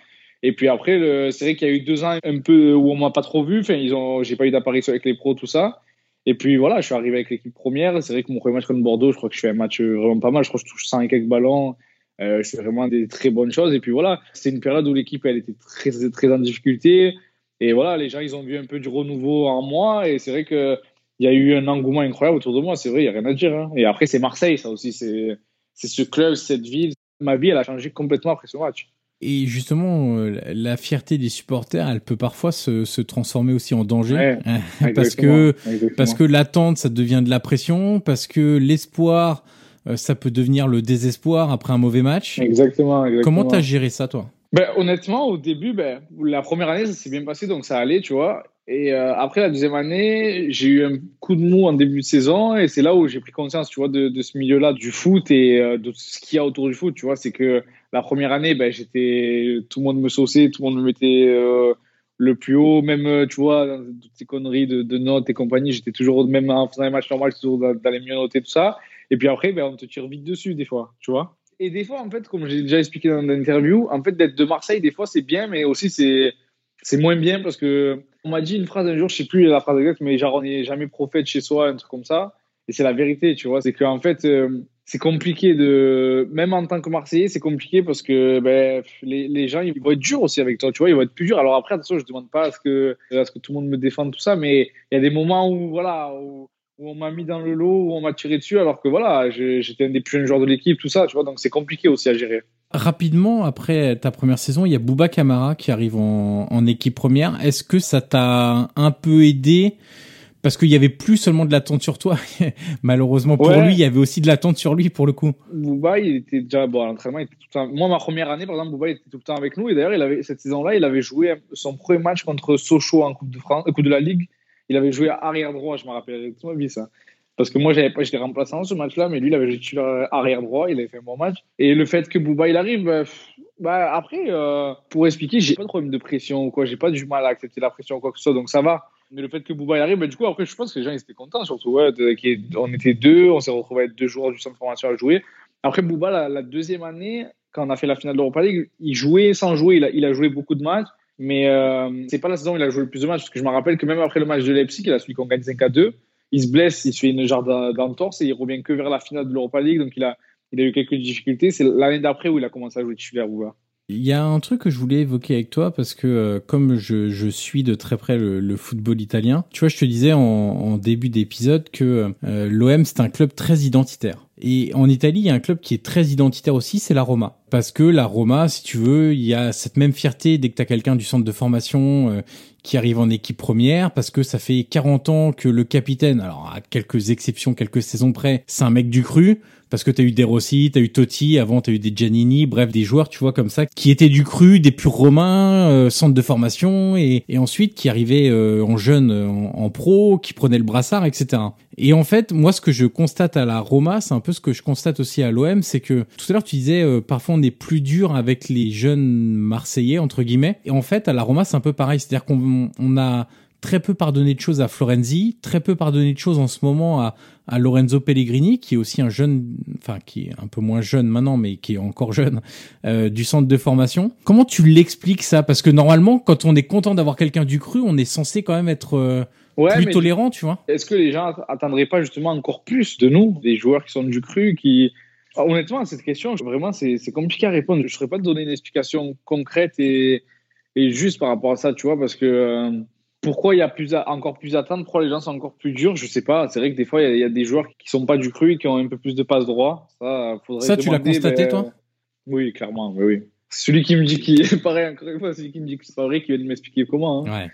Et puis après, c'est vrai qu'il y a eu deux ans un peu où on m'a pas trop vu. Enfin, ils ont, j'ai pas eu d'apparition avec les pros, tout ça. Et puis voilà, je suis arrivé avec l'équipe première. C'est vrai que mon premier match contre Bordeaux, je crois que je fais un match euh, vraiment pas mal. Je crois que je touche 100 et quelques ballons. Euh, je vraiment des très bonnes choses. Et puis voilà, c'est une période où l'équipe elle était très très en difficulté. Et voilà, les gens ils ont vu un peu du renouveau en moi. Et c'est vrai que il y a eu un engouement incroyable autour de moi. C'est vrai, il y a rien à dire. Hein. Et après c'est Marseille, ça aussi. C'est ce club, cette ville. Ma vie, elle a changé complètement après ce match. Et justement, euh, la fierté des supporters, elle peut parfois se, se transformer aussi en danger, parce que parce que l'attente, ça devient de la pression, parce que l'espoir, euh, ça peut devenir le désespoir après un mauvais match. Exactement. exactement. Comment t'as géré ça, toi? Ben, honnêtement, au début, ben, la première année, ça s'est bien passé, donc ça allait, tu vois. Et euh, après la deuxième année, j'ai eu un coup de mou en début de saison et c'est là où j'ai pris conscience, tu vois, de, de ce milieu-là du foot et euh, de ce qu'il y a autour du foot. Tu vois, c'est que la première année, ben, j'étais, tout le monde me sauçait, tout le monde me mettait euh, le plus haut, même, tu vois, dans toutes ces conneries de, de notes et compagnie, j'étais toujours, même en faisant les matchs normaux, toujours dans, les mieux notés, tout ça. Et puis après, ben, on te tire vite dessus des fois, tu vois. Et des fois, en fait, comme j'ai déjà expliqué dans l'interview, en fait, d'être de Marseille, des fois, c'est bien, mais aussi, c'est, c'est moins bien parce que on m'a dit une phrase un jour, je sais plus la phrase exacte, mais genre on n'est jamais prophète chez soi, un truc comme ça. Et c'est la vérité, tu vois. C'est qu'en fait, euh, c'est compliqué de, même en tant que Marseillais, c'est compliqué parce que ben, les, gens ils vont être durs aussi avec toi, tu vois. Ils vont être plus durs. Alors après, attention, je demande pas à ce que, à que tout le monde me défende tout ça, mais il y a des moments où voilà. Où, on m'a mis dans le lot, où on m'a tiré dessus, alors que voilà, j'étais un des plus jeunes joueurs de l'équipe, tout ça, tu vois, donc c'est compliqué aussi à gérer. Rapidement, après ta première saison, il y a Bouba Camara qui arrive en équipe première. Est-ce que ça t'a un peu aidé parce qu'il y avait plus seulement de l'attente sur toi. Malheureusement pour Ouais. lui, il y avait aussi de l'attente sur lui pour le coup. Bouba, il était déjà bon à l'entraînement. il était tout le temps- Moi, ma première année, par exemple, Bouba il était tout le temps avec nous. Et d'ailleurs, il avait cette saison-là, il avait joué son premier match contre Sochaux en Coupe de France, euh, Coupe de la Ligue. Il avait joué à arrière droit. Je me rappelle toute ma vie ça. Parce que moi, j'avais pas, j'étais remplaçant ce match-là, mais lui, il avait joué titulaire arrière droit. Il avait fait un bon match. Et le fait que Bouba il arrive, bah, bah, après, euh, pour expliquer, j'ai pas de problème de pression ou quoi. J'ai pas du mal à accepter la pression ou quoi que ce soit, donc ça va. Mais le fait que Bouba arrive, bah, du coup, après, je pense que les gens étaient contents, surtout. Ouais, on était deux, on s'est retrouvés à être deux joueurs du centre formation à jouer. Après, Bouba, la, deuxième année, quand on a fait la finale de l'Europa League, il jouait sans jouer. Il a, joué beaucoup de matchs. Mais euh, c'est pas la saison où il a joué le plus de matchs. Parce que je me rappelle que même après le match de Leipzig, il a celui qu'on gagne 5 à 2. Il se blesse, il se fait une genre d'en- d'entorse et il revient que vers la finale de l'Europa League. Donc il a, il a eu quelques difficultés. C'est l'année d'après où il a commencé à jouer titulaire, Bouba. Il y a un truc que je voulais évoquer avec toi parce que euh, comme je, je suis de très près le, le football italien, tu vois, je te disais en, en début d'épisode que euh, l'OM c'est un club très identitaire. Et en Italie, il y a un club qui est très identitaire aussi, c'est la Roma. Parce que la Roma, si tu veux, il y a cette même fierté dès que tu as quelqu'un du centre de formation euh, qui arrive en équipe première, parce que ça fait 40 ans que le capitaine, alors à quelques exceptions, quelques saisons près, c'est un mec du cru, parce que t'as eu des Rossi, t'as eu Totti, avant t'as eu des Giannini, bref des joueurs tu vois comme ça qui étaient du cru, des purs romains, euh, centre de formation et, et ensuite qui arrivaient euh, en jeune, en, en pro, qui prenaient le brassard, etc. Et en fait moi ce que je constate à la Roma, c'est un peu ce que je constate aussi à l'OM, c'est que tout à l'heure tu disais euh, parfois on est plus dur avec les jeunes Marseillais entre guillemets, et en fait à la Roma c'est un peu pareil, c'est-à-dire qu'on on a très peu pardonné de choses à Florenzi, très peu pardonné de choses en ce moment à, à Lorenzo Pellegrini, qui est aussi un jeune, enfin qui est un peu moins jeune maintenant, mais qui est encore jeune, euh, du centre de formation. Comment tu l'expliques ça? Parce que normalement, quand on est content d'avoir quelqu'un du cru, on est censé quand même être euh, Ouais, plus tolérant, tu vois. est-ce que les gens attendraient pas justement encore plus de nous, des joueurs qui sont du cru, qui Ah, honnêtement à cette question, vraiment c'est c'est compliqué à répondre. Je ne saurais pas te donner une explication concrète et, et juste par rapport à ça, tu vois, parce que euh, pourquoi il y a plus à- encore plus d'attentes, pourquoi les gens sont encore plus durs, je sais pas. C'est vrai que des fois il y, a- il y a des joueurs qui sont pas du cru et qui ont un peu plus de passe droit. Ça, faudrait Ça, tu l'as constaté, ben, toi? Oui, clairement, oui, oui. Celui qui me dit qui, pareil encore une fois, celui qui me dit que c'est pas vrai, qui vient de m'expliquer comment. hein. Ouais.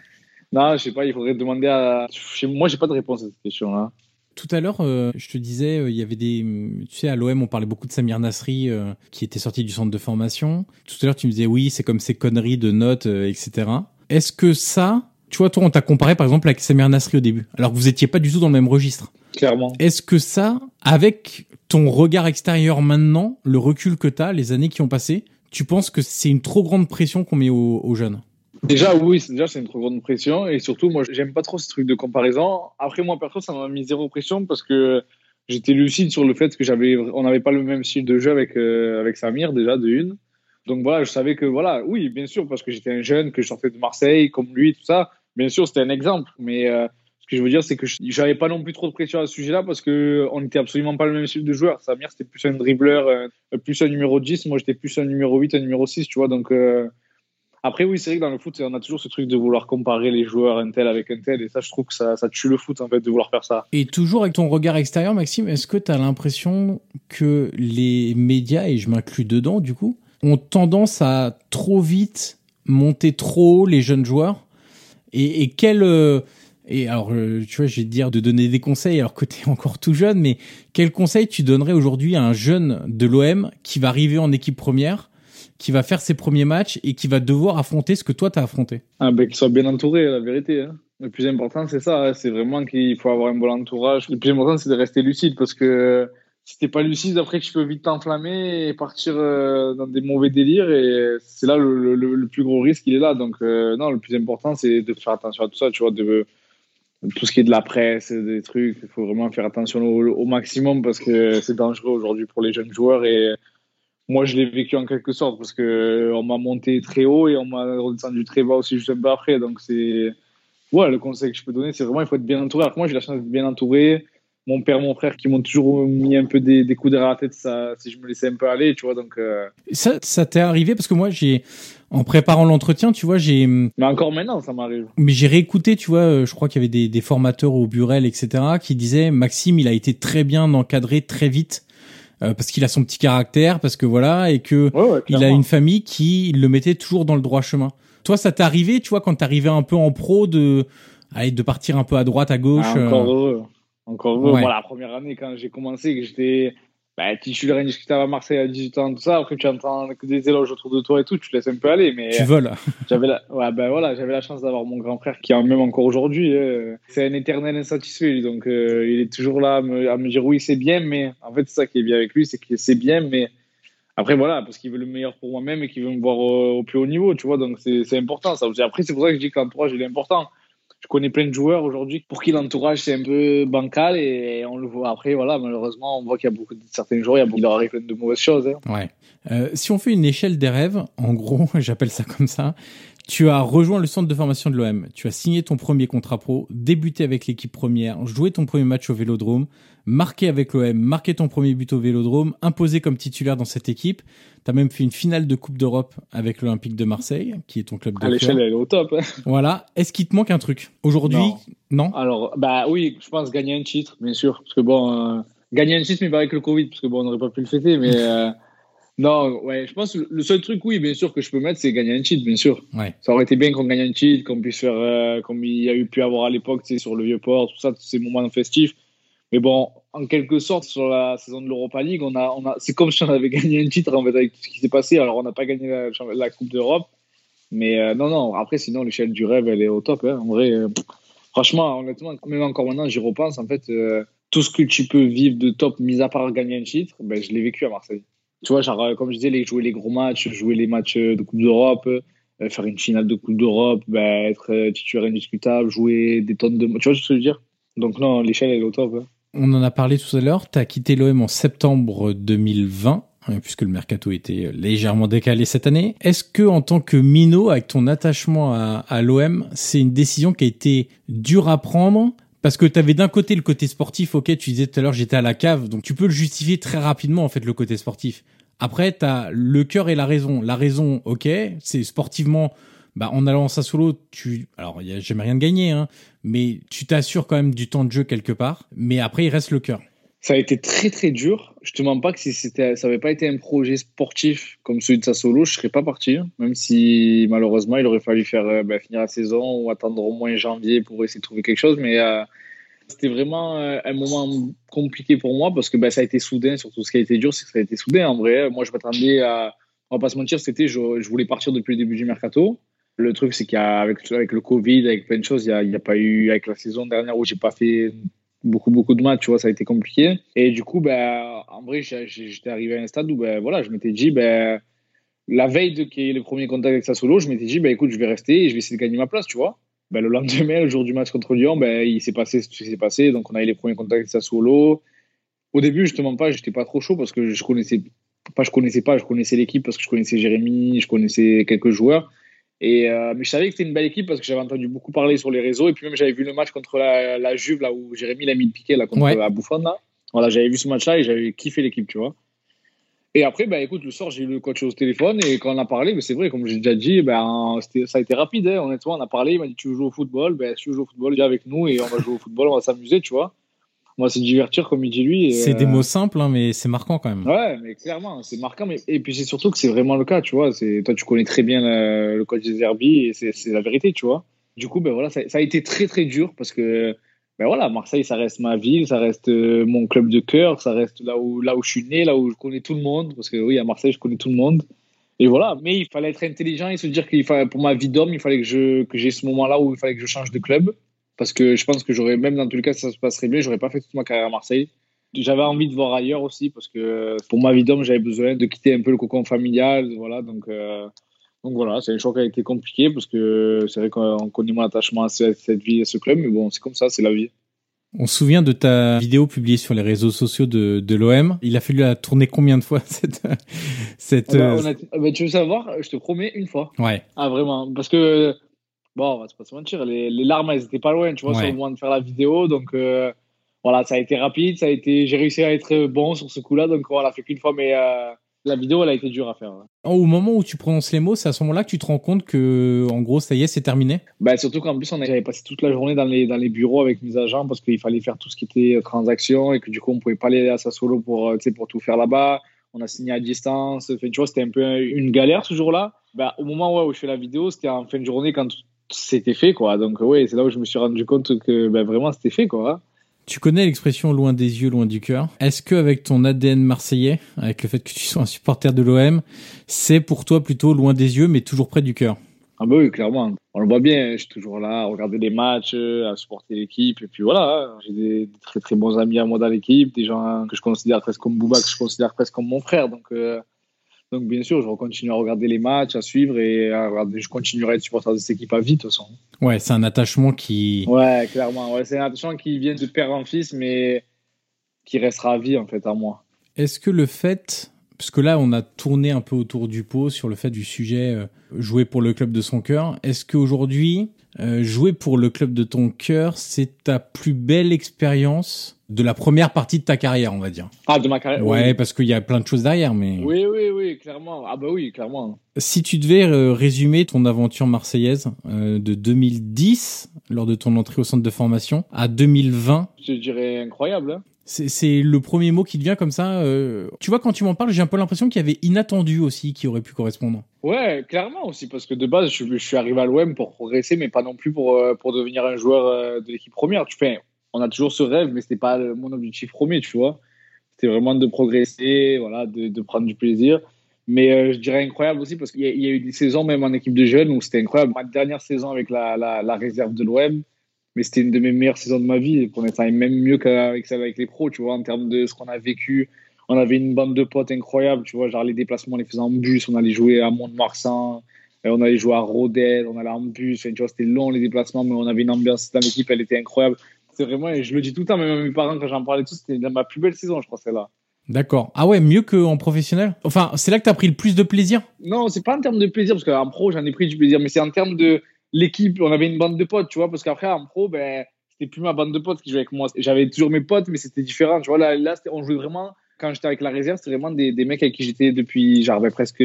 Non, je sais pas, il faudrait demander à. Moi, j'ai pas de réponse à cette question-là. Tout à l'heure, euh, je te disais, euh, il y avait des, tu sais, à l'OM, on parlait beaucoup de Samir Nasri euh, qui était sorti du centre de formation. Tout à l'heure, tu me disais, oui, c'est comme ces conneries de notes, etc. Est-ce que ça, tu vois, toi, on t'a comparé par exemple avec Samir Nasri au début, alors que vous étiez pas du tout dans le même registre. Clairement. Est-ce que ça, avec ton regard extérieur maintenant, le recul que t'as, les années qui ont passé, tu penses que c'est une trop grande pression qu'on met aux, aux jeunes? Déjà, oui, c'est- déjà, c'est une trop grande pression. Et surtout, moi, j'aime pas trop ce truc de comparaison. Après, moi, perso, ça m'a mis zéro pression parce que j'étais lucide sur le fait que j'avais, on n'avait pas le même style de jeu avec, euh, avec Samir, déjà, de une. Donc voilà, je savais que, voilà, oui, bien sûr, parce que j'étais un jeune, que je sortais de Marseille, comme lui, tout ça. Bien sûr, c'était un exemple. Mais euh, ce que je veux dire, c'est que j'avais pas non plus trop de pression à ce sujet-là parce que on n'était absolument pas le même style de joueur. Samir, c'était plus un dribbleur, euh, plus un numéro 10. Moi, j'étais plus un numéro 8, un numéro 6, tu vois. Donc, euh, après, oui, c'est vrai que dans le foot, on a toujours ce truc de vouloir comparer les joueurs un tel avec un tel. Et ça, je trouve que ça, ça tue le foot, en fait, de vouloir faire ça. Et toujours avec ton regard extérieur, Maxime, est-ce que tu as l'impression que les médias, et je m'inclus dedans du coup, ont tendance à trop vite monter trop haut les jeunes joueurs? Et, quel... euh, et alors, euh, tu vois, je dire de donner des conseils alors que tu es encore tout jeune, mais quel conseil tu donnerais aujourd'hui à un jeune de l'OM qui va arriver en équipe première, qui va faire ses premiers matchs et qui va devoir affronter ce que toi t'as affronté? Ah, ben, Qu'il soit bien entouré, la vérité. Hein. Le plus important, c'est ça. Hein. C'est vraiment qu'il faut avoir un bon entourage. Le plus important, c'est de rester lucide parce que si t'es pas lucide, après, tu peux vite t'enflammer et partir euh, dans des mauvais délires. Et c'est là le, plus gros risque, il est là. Donc, euh, non, le plus important, c'est de faire attention à tout ça, tu vois, de, tout ce qui est de la presse, des trucs. Il faut vraiment faire attention au, maximum parce que c'est dangereux aujourd'hui pour les jeunes joueurs. Et moi, je l'ai vécu en quelque sorte parce que on m'a monté très haut et on m'a redescendu très bas aussi juste un peu après. Donc, c'est. Ouais, le conseil que je peux donner, c'est vraiment il faut être bien entouré. Alors, moi, j'ai la chance d'être bien entouré mon père, mon frère qui m'ont toujours mis un peu des, des coups derrière la tête ça, si je me laissais un peu aller, tu vois. Donc, euh. Ça, ça t'est arrivé? Parce que moi, j'ai, en préparant l'entretien, tu vois, j'ai. Mais encore maintenant, ça m'arrive. Mais j'ai réécouté, tu vois, euh, je crois qu'il y avait des, des formateurs au Burel, etc., qui disaient Maxime, il a été très bien encadré très vite. Euh, parce qu'il a son petit caractère, parce que voilà, et que il a une famille qui le mettait toujours dans le droit chemin. Toi, ça t'est arrivé, tu vois, quand t'arrivais un peu en pro de, allez, de partir un peu à droite, à gauche. Ah, encore encore ouais. la première année, quand j'ai commencé, que j'étais bah, titulaire indiscutable à Marseille à 18 ans, tout ça, après tu entends des éloges autour de toi et tout, tu laisses un peu aller. Mais tu voles. j'avais la, ouais, ben voilà, j'avais la chance d'avoir mon grand frère qui, même encore aujourd'hui, euh, c'est un éternel insatisfait. Donc euh, il est toujours là à me, à me dire oui, c'est bien, mais en fait, c'est ça qui est bien avec lui, c'est que c'est bien, mais après, voilà, parce qu'il veut le meilleur pour moi-même et qu'il veut me voir au, au, plus haut niveau, tu vois, donc c'est important. Ça. Après, c'est pour ça que je dis que l'entourage, il est important je connais plein de joueurs aujourd'hui. Pour qui l'entourage c'est un peu bancal et on le voit. Après voilà malheureusement on voit qu'il y a beaucoup de certains joueurs il, y a, leur arrive plein de mauvaises choses hein. ouais. Euh, si on fait une échelle des rêves en gros j'appelle ça comme ça tu as rejoint le centre de formation de l'OM, tu as signé ton premier contrat pro, débuté avec l'équipe première, joué ton premier match au Vélodrome, marqué avec l'OM, marqué ton premier but au Vélodrome, imposé comme titulaire dans cette équipe. Tu as même fait une finale de Coupe d'Europe avec l'Olympique de Marseille, qui est ton club de À l'échelle, elle est au top. Hein. Voilà. Est-ce qu'il te manque un truc aujourd'hui? Non. Alors, bah oui, je pense gagner un titre, bien sûr, parce que bon, euh, gagner un titre, mais pas avec le Covid, parce que bon, on n'aurait pas pu le fêter, mais. Euh, non, ouais, je pense que le seul truc, oui, bien sûr, que je peux mettre, c'est gagner un cheat, bien sûr. Ouais. Ça aurait été bien qu'on gagne un cheat, qu'on puisse faire, euh, comme il y a eu pu avoir à l'époque, tu sais, sur le Vieux-Port, tout ça, tous ces moments festifs. Mais bon, en quelque sorte, sur la saison de l'Europa League, on a, on a, c'est comme si on avait gagné un titre, en fait, avec tout ce qui s'est passé. Alors, on n'a pas gagné la, Coupe d'Europe. Mais euh, non, non, après, sinon, l'échelle du rêve, elle est au top. Hein. En vrai, euh, franchement, honnêtement, même encore maintenant, j'y repense. En fait, tout ce que tu peux vivre de top, mis à part gagner un titre, ben, je l'ai vécu à Marseille tu vois, genre, euh, comme je disais, jouer les gros matchs, jouer les matchs euh, de Coupe d'Europe, euh, faire une finale de Coupe d'Europe, bah, être titulaire indiscutable, jouer des tonnes de. Tu vois ce que je veux dire? Donc, non, l'échelle, elle est au top. Hein. On en a parlé tout à l'heure. Tu as quitté l'OM en septembre 2020 puisque le mercato était légèrement décalé cette année. Est-ce que en tant que minot, avec ton attachement à l'OM, c'est une décision qui a été dure à prendre? Parce que tu avais d'un côté le côté sportif, ok, tu disais tout à l'heure j'étais à la cave, donc tu peux le justifier très rapidement en fait le côté sportif. Après, tu as le cœur et la raison. La raison, ok, c'est sportivement, bah, en allant en solo, tu, alors il a jamais rien de gagné, hein, mais tu t'assures quand même du temps de jeu quelque part. Mais après, il reste le cœur. Ça a été très très dur. Je te mens pas que si ça avait pas été un projet sportif comme celui de Sassolo, je serais pas parti. Hein. Même si malheureusement il aurait fallu faire euh, bah, finir la saison ou attendre au moins janvier pour essayer de trouver quelque chose. Mais euh, c'était vraiment euh, un moment compliqué pour moi parce que bah, ça a été soudain. Surtout ce qui a été dur, c'est que ça a été soudain. En vrai, moi je m'attendais à, on va pas se mentir, c'était je, voulais partir depuis le début du mercato. Le truc, c'est qu'avec avec le Covid, avec plein de choses, il n'y a, a, pas eu, avec la saison dernière où j'ai pas fait beaucoup, beaucoup de matchs, tu vois, ça a été compliqué. Et du coup, ben, en vrai, j'étais arrivé à un stade où, ben, voilà, je m'étais dit, ben, la veille de qu'il y ait le premier contact avec solo je m'étais dit, ben, écoute, je vais rester et je vais essayer de gagner ma place, tu vois. Ben, le lendemain, le jour du match contre Lyon, ben, il s'est passé ce qui s'est passé. Donc, on a eu les premiers contacts avec solo Au début, justement, pas, j'étais pas trop chaud parce que je connaissais, pas, je connaissais pas, je connaissais l'équipe parce que je connaissais Jérémy, je connaissais quelques joueurs. Et, euh, mais je savais que c'était une belle équipe parce que j'avais entendu beaucoup parler sur les réseaux. Et puis même, j'avais vu le match contre la, la Juve, là où Jérémy l'a mis le piqué, là, contre la Bouffon. Là. Voilà, j'avais vu ce match-là et j'avais kiffé l'équipe, tu vois. Et après, bah, écoute, le soir, j'ai eu le coach au téléphone et quand on a parlé, mais c'est vrai, comme j'ai déjà dit, ben, ça a été rapide, hein, honnêtement. On a parlé, il m'a dit Tu veux jouer au football? Ben, Si tu veux jouer au football, viens avec nous et on va jouer au football, on va s'amuser, tu vois moi c'est divertir comme il dit lui. C'est des euh, mots simples, hein, mais c'est marquant quand même. Ouais, mais clairement, c'est marquant. Mais... Et puis c'est surtout que c'est vraiment le cas, tu vois. Toi, tu connais très bien le, coach des Herbie et c'est la vérité, tu vois. Du coup, ben voilà, ça, a été très très dur parce que ben voilà, Marseille, ça reste ma ville, ça reste euh, mon club de cœur, ça reste là où là où je suis né, là où je connais tout le monde. Parce que oui, à Marseille, je connais tout le monde. Et voilà, mais il fallait être intelligent et se dire qu'il fallait, pour ma vie d'homme, il fallait que je que j'ai ce moment-là où il fallait que je change de club. Parce que je pense que j'aurais, même dans tous les cas, si ça se passerait mieux, j'aurais pas fait toute ma carrière à Marseille. J'avais envie de voir ailleurs aussi parce que pour ma vie d'homme, j'avais besoin de quitter un peu le cocon familial. Voilà, donc, euh, donc voilà, c'est un choix qui a été compliqué parce que c'est vrai qu'on connaît mon attachement à cette, vie, à ce club, mais bon, c'est comme ça, c'est la vie. On se souvient de ta vidéo publiée sur les réseaux sociaux de, de l'OM. Il a fallu la tourner combien de fois cette cette Ah bah, euh, ah bah, tu veux savoir Je te promets une fois. Ouais. Ah vraiment Parce que bon, on va pas se mentir, les, les larmes elles étaient pas loin, tu vois, Ouais. sur le moment de faire la vidéo, donc euh, voilà, ça a été rapide, ça a été, j'ai réussi à être bon sur ce coup-là, donc voilà, fait qu'une fois, mais euh, la vidéo elle a été dure à faire. ouais. Au moment où tu prononces les mots, c'est à ce moment-là que tu te rends compte que en gros ça y est, c'est terminé? Bah, surtout qu'en plus, on a- j'avais passé toute la journée dans les, dans les bureaux avec mes agents parce qu'il fallait faire tout ce qui était euh, transaction et que du coup, on pouvait pas aller à Sassuolo pour, pour tout faire là-bas. On a signé à distance. Tu vois, c'était un peu une galère ce jour-là. Bah, au moment où je fais la vidéo, c'était en fin de journée quand tout c'était fait, quoi. Donc, ouais, c'est là où je me suis rendu compte que bah, vraiment c'était fait, quoi. Tu connais l'expression loin des yeux, loin du cœur. Est-ce que avec ton ADN marseillais, avec le fait que tu sois un supporter de l'OM, c'est pour toi plutôt loin des yeux, mais toujours près du cœur Ah, bah oui, clairement. On le voit bien, je suis toujours là à regarder les matchs, à supporter l'équipe. Et puis voilà, j'ai des, des très très bons amis à moi dans l'équipe, des gens que je considère presque comme Bouba, que je considère presque comme mon frère. Donc, euh, donc bien sûr, je vais continuer à regarder les matchs, à suivre et à regarder, je continuerai à être supporter de cette équipe à vie, de toute façon. Ouais, c'est un attachement qui. Ouais, clairement. Ouais, c'est un attachement qui vient de père en fils, mais qui restera à vie en fait à moi. Est-ce que le fait, parce que là on a tourné un peu autour du pot sur le fait du sujet euh, jouer pour le club de son cœur, est-ce qu'aujourd'hui euh, jouer pour le club de ton cœur, c'est ta plus belle expérience de la première partie de ta carrière, on va dire Ah, de ma carrière Ouais, oui. parce qu'il y a plein de choses derrière, mais Oui, oui, oui, clairement. Ah, bah oui, clairement. si tu devais euh, résumer ton aventure marseillaise euh, de 2010 lors de ton entrée au centre de formation à 2020 Je dirais incroyable. hein. C'est le premier mot qui te vient comme ça. euh, Tu vois, quand tu m'en parles, j'ai un peu l'impression qu'il y avait inattendu aussi qui aurait pu correspondre. Ouais, clairement aussi, parce que de base, je, je suis arrivé à l'OM pour progresser, mais pas non plus pour, euh, devenir un joueur euh, de l'équipe première. Tu on a toujours ce rêve, mais c'était pas mon objectif premier, tu vois. C'était vraiment de progresser, voilà, de, prendre du plaisir. Mais je dirais incroyable aussi, parce qu'il y, a- eu des saisons, même en équipe de jeunes, où c'était incroyable. Ma dernière saison avec la, la réserve de l'OM, mais c'était une de mes meilleures saisons de ma vie, pour et même mieux qu'avec celle avec les pros, tu vois, en termes de ce qu'on a vécu. On avait une bande de potes incroyable, tu vois, genre les déplacements, on les faisait en bus, on allait jouer à Mont-de-Marsan, et on allait jouer à Rodez, on allait en bus, enfin, tu vois, c'était long les déplacements, mais on avait une ambiance dans l'équipe, elle était incroyable. C'est vraiment, et je le dis tout le temps, même à mes parents, quand j'en parlais tout, c'était ma plus belle saison, je crois, celle-là. D'accord. Ah ouais, mieux qu'en professionnel? Enfin, c'est là que t'as pris le plus de plaisir? Non, c'est pas en termes de plaisir, parce qu'en pro, j'en ai pris du plaisir, mais c'est en termes de l'équipe. On avait une bande de potes, tu vois, parce qu'après, en pro, ben, c'était plus ma bande de potes qui jouait avec moi. J'avais toujours mes potes, mais c'était différent, tu vois. Là, là on jouait vraiment, quand j'étais avec la réserve, c'était vraiment des, des mecs avec qui j'étais depuis, genre, ben, presque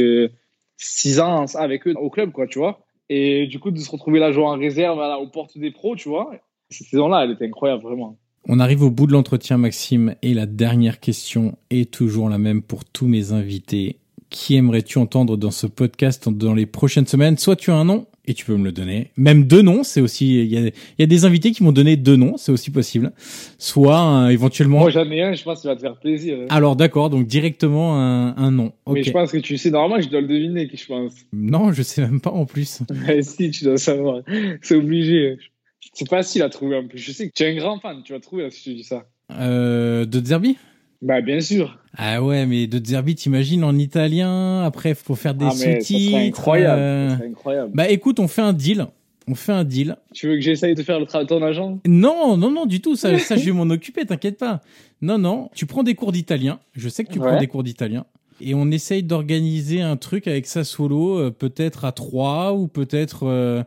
six ans avec eux au club, quoi, tu vois. Et du coup, de se retrouver là, jouer en réserve, voilà, aux portes des pros, tu vois. Cette saison-là, elle était incroyable, vraiment. On arrive au bout de l'entretien, Maxime, et la dernière question est toujours la même pour tous mes invités. Qui aimerais-tu entendre dans ce podcast dans les prochaines semaines? Soit tu as un nom, et tu peux me le donner. Même deux noms, c'est aussi... Il y a, il y a des invités qui m'ont donné deux noms, c'est aussi possible. Soit euh, éventuellement... Moi, j'en ai un, je pense que ça va te faire plaisir. hein. Alors d'accord, donc directement un, un nom. Mais je pense que tu sais, normalement, je dois le deviner, je pense. Non, je sais même pas en plus. Si, tu dois savoir. C'est obligé. C'est facile à trouver en plus. Je sais que tu es un grand fan, tu vas trouver là, si je te dis ça. Euh, de Zerbi Bah, bien sûr. Ah ouais, mais de Zerbi, t'imagines en italien. Après, faut faire des ah, sous-titres. incroyable. euh. Incroyable. Bah écoute, on fait un deal. On fait un deal. Tu veux que j'essaye de faire le travail de ton agent? Non, non, non, du tout. Ça, ça je vais m'en occuper, t'inquiète pas. Non, non. Tu prends des cours d'italien. Je sais que tu prends des cours d'italien. Et on essaye d'organiser un truc avec Sassuolo, euh, peut-être à trois ou peut-être euh,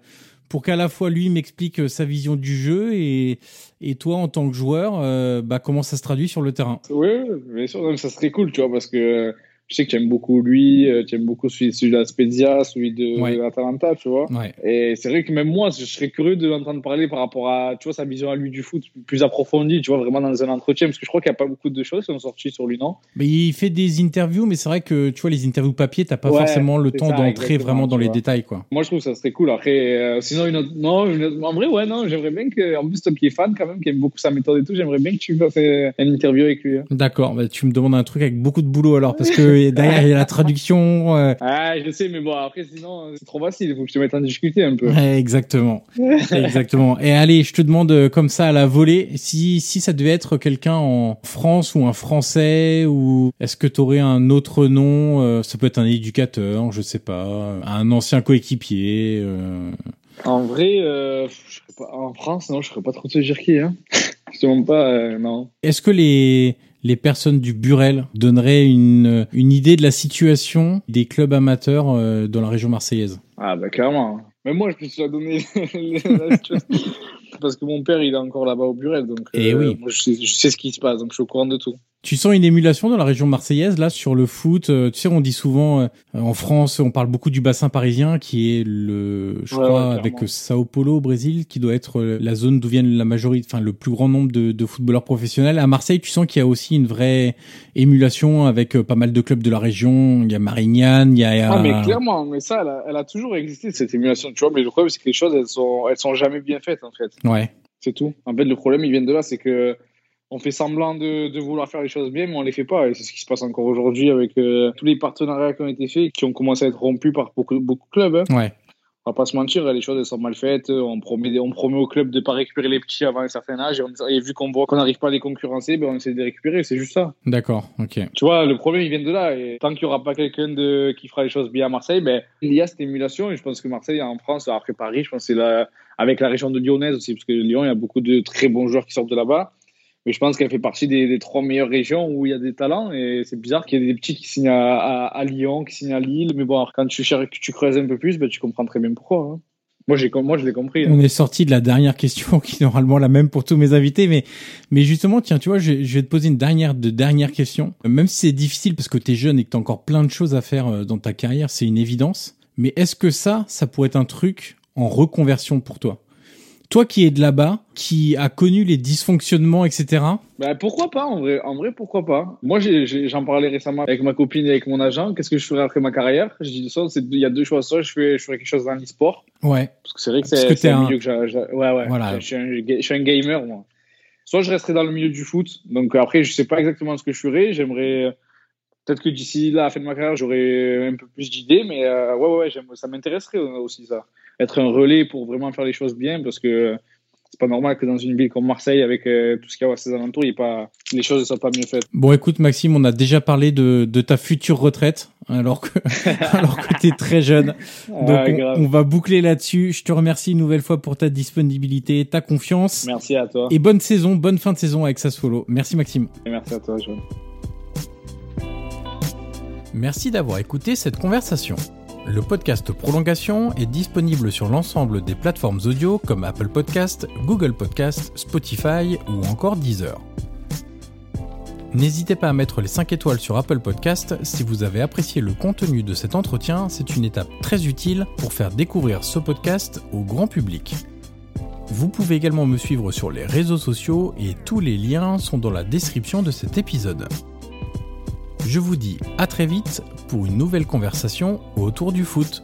pour qu'à la fois lui m'explique euh, sa vision du jeu et, et toi en tant que joueur, euh, bah, comment ça se traduit sur le terrain? Oui, bien sûr. Ça serait cool, tu vois, parce que je sais que tu aimes beaucoup lui, euh, tu aimes beaucoup celui, celui de la Spezia, celui de Ouais. l'Atalanta, tu vois. Ouais. Et c'est vrai que même moi, je serais curieux de l'entendre parler par rapport à, tu vois, sa vision à lui du foot plus approfondie, tu vois, vraiment dans un entretien, parce que je crois qu'il n'y a pas beaucoup de choses qui sont sorties sur lui, non? Mais il fait des interviews, mais c'est vrai que tu vois les interviews papier, t'as pas Ouais, forcément le temps d'entrer vraiment dans les vois. détails, quoi. Moi, je trouve que ça serait cool. Après, euh, sinon, une autre... non, une autre- en vrai, ouais, non, j'aimerais bien que, en plus, toi qui es fan quand même, qui aime beaucoup sa méthode et tout, j'aimerais bien que tu fasses une interview avec lui. hein. D'accord, bah, tu me demandes un truc avec beaucoup de boulot alors, parce que que derrière il y a la traduction. euh, Ah, je sais, mais bon, après, sinon, c'est trop facile. Il faut que je te mette en difficulté un peu. ouais, exactement, exactement. Et allez, je te demande euh, comme ça à la volée, si si ça devait être quelqu'un en France ou un Français ou est-ce que tu aurais un autre nom euh, Ça peut être un éducateur, je sais pas, un ancien coéquipier. euh, En vrai, euh, je serais pas, en France, non, je serais pas trop te dire qui, hein. demande pas, euh, non. Est-ce que les les personnes du Burel donneraient une une idée de la situation des clubs amateurs euh, dans la région marseillaise Ah, bah, clairement. Mais moi, je peux te la donner. la situation. Parce que mon père, il est encore là-bas au Burel. Donc, euh, Eh oui. moi, je sais, je sais ce qui se passe, donc je suis au courant de tout. Tu sens une émulation dans la région marseillaise là sur le foot. euh, Tu sais, on dit souvent euh, en France, on parle beaucoup du bassin parisien qui est le, je Ouais, crois, ouais, avec clairement. Sao Paulo au Brésil, qui doit être euh, la zone d'où viennent la majorité, enfin le plus grand nombre de, de footballeurs professionnels. À Marseille, tu sens qu'il y a aussi une vraie émulation avec euh, pas mal de clubs de la région. Il y a Marignane, il y a. il y a- Ah, mais clairement, mais ça, elle a, elle a toujours existé, cette émulation, tu vois. Mais le problème, c'est que les choses, elles sont, elles sont jamais bien faites, en fait. Ouais. C'est tout. En fait, le problème, il vient de là, c'est que on fait semblant de, de vouloir faire les choses bien, mais on les fait pas. Et c'est ce qui se passe encore aujourd'hui avec euh, tous les partenariats qui ont été faits, qui ont commencé à être rompus par beaucoup, beaucoup de clubs. hein. Ouais. On va pas se mentir, les choses elles sont mal faites. On promet, on promet au club de pas récupérer les petits avant un certain âge. Et, on- et vu qu'on voit qu'on n'arrive pas à les concurrencer, ben on essaie de les récupérer. C'est juste ça. D'accord. Ok. Tu vois, le problème, il vient de là. Et tant qu'il n'y aura pas quelqu'un de, qui fera les choses bien à Marseille, ben, il y a cette émulation. Et je pense que Marseille, en France, après Paris, je pense que c'est la, avec la région de Lyonnaise aussi, parce que Lyon, il y a beaucoup de très bons joueurs qui sortent de là-bas. Mais je pense qu'elle fait partie des, trois meilleures régions où il y a des talents. Et c'est bizarre qu'il y ait des petits qui signent à, Lyon, qui signent à Lille. Mais bon, alors, quand tu, tu creuses un peu plus, ben, tu comprends très bien pourquoi. hein. Moi, j'ai, moi, je l'ai compris. hein. On est sorti de la dernière question qui est normalement la même pour tous mes invités, mais justement, tiens, tu vois, je, vais te poser une dernière de dernière question. Même si c'est difficile parce que t'es jeune et que t'as encore plein de choses à faire euh, dans ta carrière, c'est une évidence. Mais est-ce que ça, ça pourrait être un truc en reconversion pour toi? Toi qui es de là-bas, qui a connu les dysfonctionnements, etc. Ben, pourquoi pas, en vrai, en vrai, pourquoi pas. Moi, j'en parlais récemment avec ma copine et avec mon agent. Qu'est-ce que je ferais après ma carrière? Je dis ça, il y a deux choix. Soit je fais, je ferais quelque chose dans l'e-sport, Ouais. parce que c'est vrai que c'est un milieu que j'ai. Ouais, ouais. Voilà. Je, suis un, ga- je suis un gamer, moi. Soit je resterai dans le milieu du foot. Donc après, je sais pas exactement ce que je ferais. J'aimerais. Peut-être que d'ici là, à la fin de ma carrière, j'aurai un peu plus d'idées, mais euh, ouais, ouais, ça m'intéresserait aussi, ça. Être un relais pour vraiment faire les choses bien, parce que c'est pas normal que dans une ville comme Marseille, avec euh, tout ce qu'il y a à ses alentours, y pas, les choses ne soient pas mieux faites. Bon, écoute, Maxime, on a déjà parlé de, de ta future retraite, alors que alors que t'es très jeune. Donc Ah, on, va boucler là-dessus. Je te remercie une nouvelle fois pour ta disponibilité, ta confiance. Merci à toi. Et bonne saison, bonne fin de saison avec Sassuolo. Merci Maxime. Et merci à toi, John. Merci d'avoir écouté cette conversation. Le podcast Prolongation est disponible sur l'ensemble des plateformes audio comme Apple Podcast, Google Podcast, Spotify ou encore Deezer. N'hésitez pas à mettre les 5 étoiles sur Apple Podcast si vous avez apprécié le contenu de cet entretien, c'est une étape très utile pour faire découvrir ce podcast au grand public. Vous pouvez également me suivre sur les réseaux sociaux et tous les liens sont dans la description de cet épisode. Je vous dis à très vite pour une nouvelle conversation autour du foot.